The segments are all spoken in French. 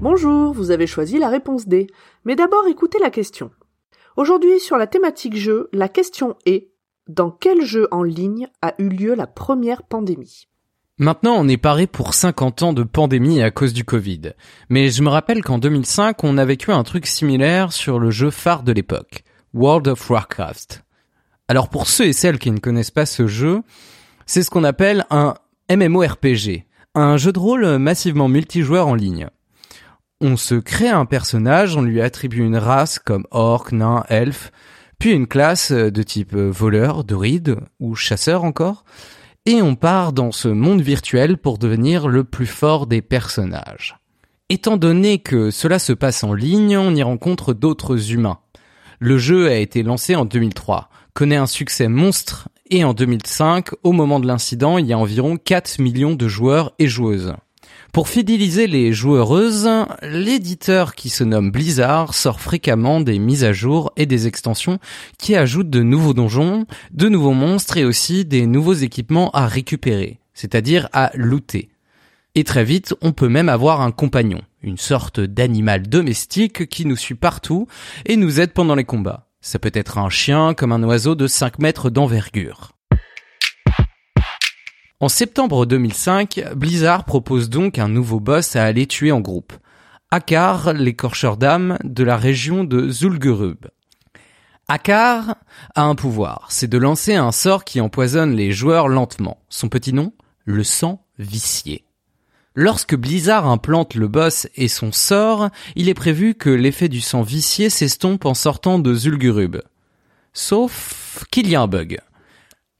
Bonjour, vous avez choisi la réponse D. Mais d'abord écoutez la question. Aujourd'hui sur la thématique jeu, la question est dans quel jeu en ligne a eu lieu la première pandémie? Maintenant, on est paré pour 50 ans de pandémie à cause du Covid. Mais je me rappelle qu'en 2005, on a vécu un truc similaire sur le jeu phare de l'époque, World of Warcraft. Alors pour ceux et celles qui ne connaissent pas ce jeu, c'est ce qu'on appelle un MMORPG, un jeu de rôle massivement multijoueur en ligne. On se crée un personnage, on lui attribue une race comme orc, nain, elfe, puis une classe de type voleur, druide ou chasseur encore, et on part dans ce monde virtuel pour devenir le plus fort des personnages. Étant donné que cela se passe en ligne, on y rencontre d'autres humains. Le jeu a été lancé en 2003, connaît un succès monstre, et en 2005, au moment de l'incident, il y a environ 4 millions de joueurs et joueuses. Pour fidéliser les joueuses, l'éditeur qui se nomme Blizzard sort fréquemment des mises à jour et des extensions qui ajoutent de nouveaux donjons, de nouveaux monstres et aussi des nouveaux équipements à récupérer, c'est-à-dire à looter. Et très vite, on peut même avoir un compagnon, une sorte d'animal domestique qui nous suit partout et nous aide pendant les combats. Ça peut être un chien comme un oiseau de 5 mètres d'envergure. En septembre 2005, Blizzard propose donc un nouveau boss à aller tuer en groupe. Akar, l'écorcheur d'âme de la région de Zul'Gurub. Akar a un pouvoir, c'est de lancer un sort qui empoisonne les joueurs lentement. Son petit nom Le sang vicié. Lorsque Blizzard implante le boss et son sort, il est prévu que l'effet du sang vicié s'estompe en sortant de Zul'Gurub. Sauf qu'il y a un bug.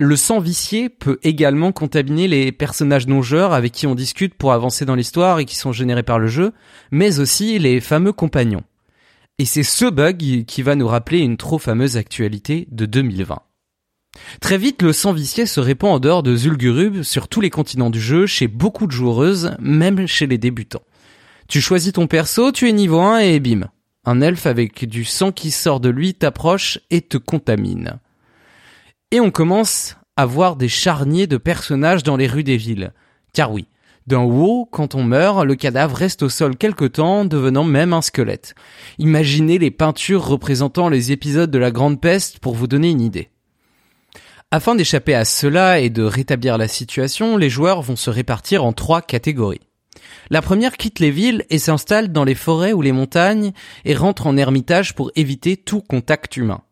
Le sang vicié peut également contaminer les personnages non-joueurs avec qui on discute pour avancer dans l'histoire et qui sont générés par le jeu, mais aussi les fameux compagnons. Et c'est ce bug qui va nous rappeler une trop fameuse actualité de 2020. Très vite, le sang vicié se répand en dehors de Zul'Gurub sur tous les continents du jeu, chez beaucoup de joueuses, même chez les débutants. Tu choisis ton perso, tu es niveau 1 et bim. Un elfe avec du sang qui sort de lui t'approche et te contamine. Et on commence à voir des charniers de personnages dans les rues des villes. Car oui, d'en haut, quand on meurt, le cadavre reste au sol quelque temps, devenant même un squelette. Imaginez les peintures représentant les épisodes de la Grande Peste pour vous donner une idée. Afin d'échapper à cela et de rétablir la situation, les joueurs vont se répartir en trois catégories. La première quitte les villes et s'installe dans les forêts ou les montagnes et rentre en ermitage pour éviter tout contact humain.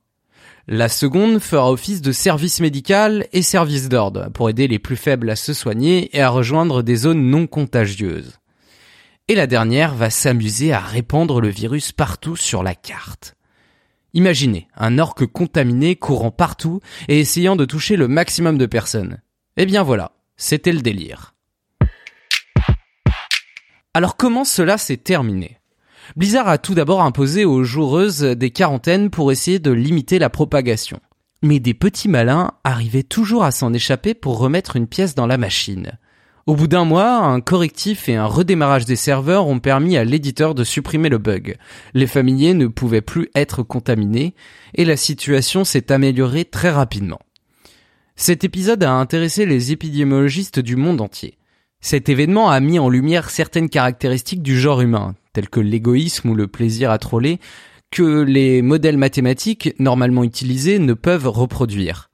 La seconde fera office de service médical et service d'ordre pour aider les plus faibles à se soigner et à rejoindre des zones non contagieuses. Et la dernière va s'amuser à répandre le virus partout sur la carte. Imaginez un orque contaminé courant partout et essayant de toucher le maximum de personnes. Eh bien voilà, c'était le délire. Alors comment cela s'est terminé? Blizzard a tout d'abord imposé aux joueuses des quarantaines pour essayer de limiter la propagation. Mais des petits malins arrivaient toujours à s'en échapper pour remettre une pièce dans la machine. Au bout d'un mois, un correctif et un redémarrage des serveurs ont permis à l'éditeur de supprimer le bug. Les familiers ne pouvaient plus être contaminés et la situation s'est améliorée très rapidement. Cet épisode a intéressé les épidémiologistes du monde entier. Cet événement a mis en lumière certaines caractéristiques du genre humain, tels que l'égoïsme ou le plaisir à troller, que les modèles mathématiques normalement utilisés ne peuvent reproduire.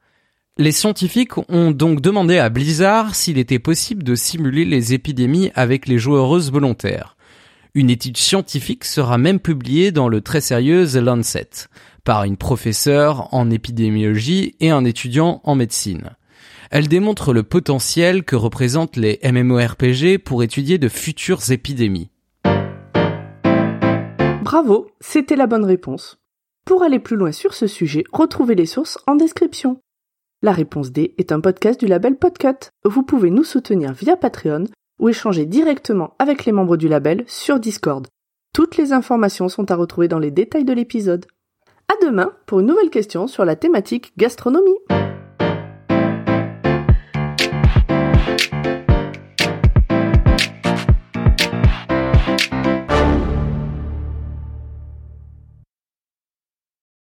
Les scientifiques ont donc demandé à Blizzard s'il était possible de simuler les épidémies avec les joueuses volontaires. Une étude scientifique sera même publiée dans le très sérieux The Lancet par une professeure en épidémiologie et un étudiant en médecine. Elle démontre le potentiel que représentent les MMORPG pour étudier de futures épidémies. Bravo, c'était la bonne réponse. Pour aller plus loin sur ce sujet, retrouvez les sources en description. La réponse D est un podcast du label Podcut. Vous pouvez nous soutenir via Patreon ou échanger directement avec les membres du label sur Discord. Toutes les informations sont à retrouver dans les détails de l'épisode. À demain pour une nouvelle question sur la thématique gastronomie.